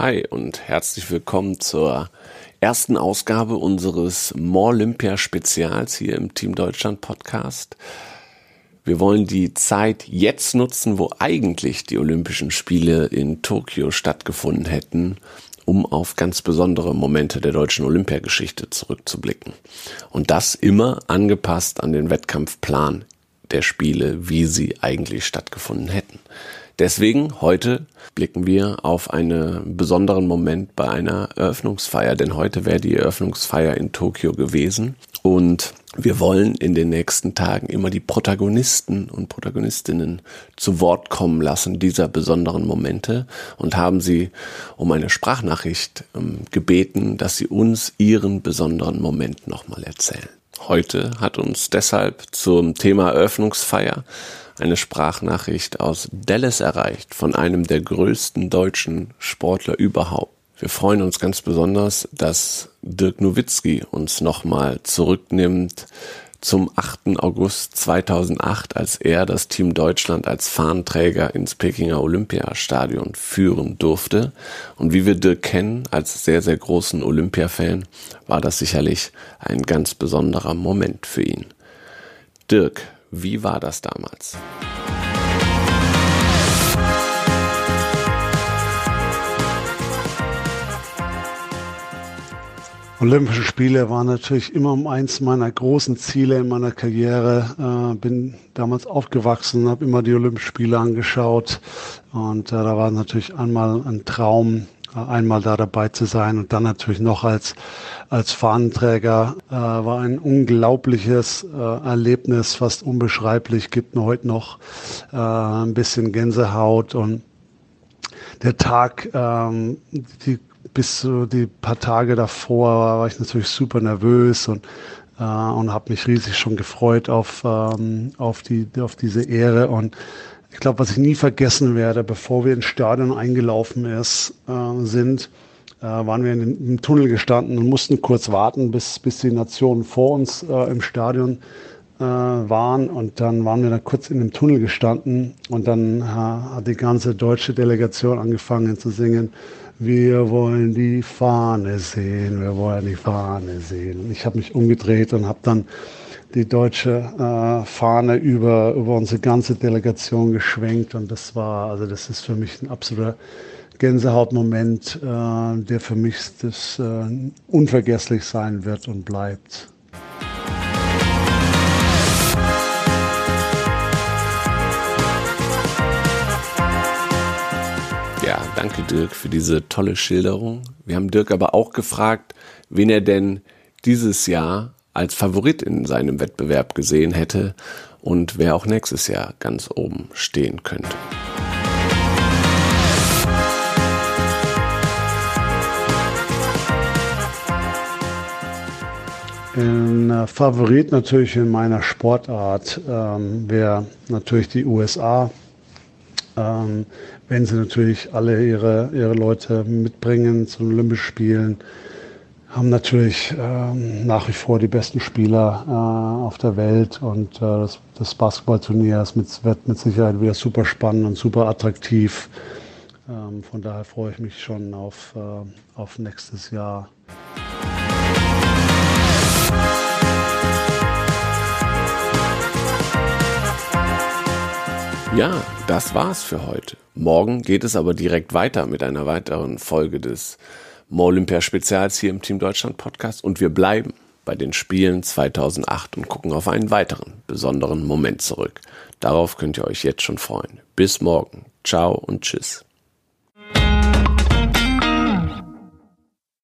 Hi und herzlich willkommen zur ersten Ausgabe unseres More Olympia Spezials hier im Team Deutschland Podcast. Wir wollen die Zeit jetzt nutzen, wo eigentlich die Olympischen Spiele in Tokio stattgefunden hätten, um auf ganz besondere Momente der deutschen Olympiageschichte zurückzublicken. Und das immer angepasst an den Wettkampfplan der Spiele, wie sie eigentlich stattgefunden hätten. Deswegen heute blicken wir auf einen besonderen Moment bei einer Eröffnungsfeier, denn heute wäre die Eröffnungsfeier in Tokio gewesen und wir wollen in den nächsten Tagen immer die Protagonisten und Protagonistinnen zu Wort kommen lassen dieser besonderen Momente und haben sie um eine Sprachnachricht ähm, gebeten, dass sie uns ihren besonderen Moment nochmal erzählen. Heute hat uns deshalb zum Thema Eröffnungsfeier eine Sprachnachricht aus Dallas erreicht von einem der größten deutschen Sportler überhaupt. Wir freuen uns ganz besonders, dass Dirk Nowitzki uns nochmal zurücknimmt zum 8. August 2008, als er das Team Deutschland als Fahnenträger ins Pekinger Olympiastadion führen durfte. Und wie wir Dirk kennen, als sehr, sehr großen Olympia-Fan, war das sicherlich ein ganz besonderer Moment für ihn. Dirk, wie war das damals? Olympische Spiele waren natürlich immer eins meiner großen Ziele in meiner Karriere. Äh, bin damals aufgewachsen, habe immer die Olympischen Spiele angeschaut. Und äh, da war natürlich einmal ein Traum, einmal da dabei zu sein und dann natürlich noch als, als Fahnenträger. Äh, war ein unglaubliches äh, Erlebnis, fast unbeschreiblich, gibt mir heute noch äh, ein bisschen Gänsehaut. Und der Tag, ähm, die, bis zu die paar Tage davor war ich natürlich super nervös und äh, und habe mich riesig schon gefreut auf ähm, auf die auf diese Ehre. Und ich glaube, was ich nie vergessen werde, bevor wir ins Stadion eingelaufen ist, äh, sind, äh, waren wir in im Tunnel gestanden und mussten kurz warten, bis, bis die Nationen vor uns äh, im Stadion äh, waren. Und dann waren wir da kurz in dem Tunnel gestanden und dann äh, hat die ganze deutsche Delegation angefangen zu singen. Wir wollen die Fahne sehen, wir wollen die Fahne sehen. Ich habe mich umgedreht und habe dann die deutsche äh, Fahne über, über unsere ganze Delegation geschwenkt. Und das war, also das ist für mich ein absoluter Gänsehautmoment, äh, der für mich das äh, unvergesslich sein wird und bleibt. Danke Dirk für diese tolle Schilderung. Wir haben Dirk aber auch gefragt, wen er denn dieses Jahr als Favorit in seinem Wettbewerb gesehen hätte und wer auch nächstes Jahr ganz oben stehen könnte. Ein äh, Favorit natürlich in meiner Sportart ähm, wäre natürlich die USA. Ähm, wenn sie natürlich alle ihre, ihre Leute mitbringen zu den Olympischen Spielen, haben natürlich ähm, nach wie vor die besten Spieler äh, auf der Welt und äh, das, das Basketballturnier wird mit Sicherheit wieder super spannend und super attraktiv. Ähm, von daher freue ich mich schon auf, äh, auf nächstes Jahr. Ja, das war's für heute. Morgen geht es aber direkt weiter mit einer weiteren Folge des Olympia Spezials hier im Team Deutschland Podcast und wir bleiben bei den Spielen 2008 und gucken auf einen weiteren besonderen Moment zurück. Darauf könnt ihr euch jetzt schon freuen. Bis morgen. Ciao und tschüss.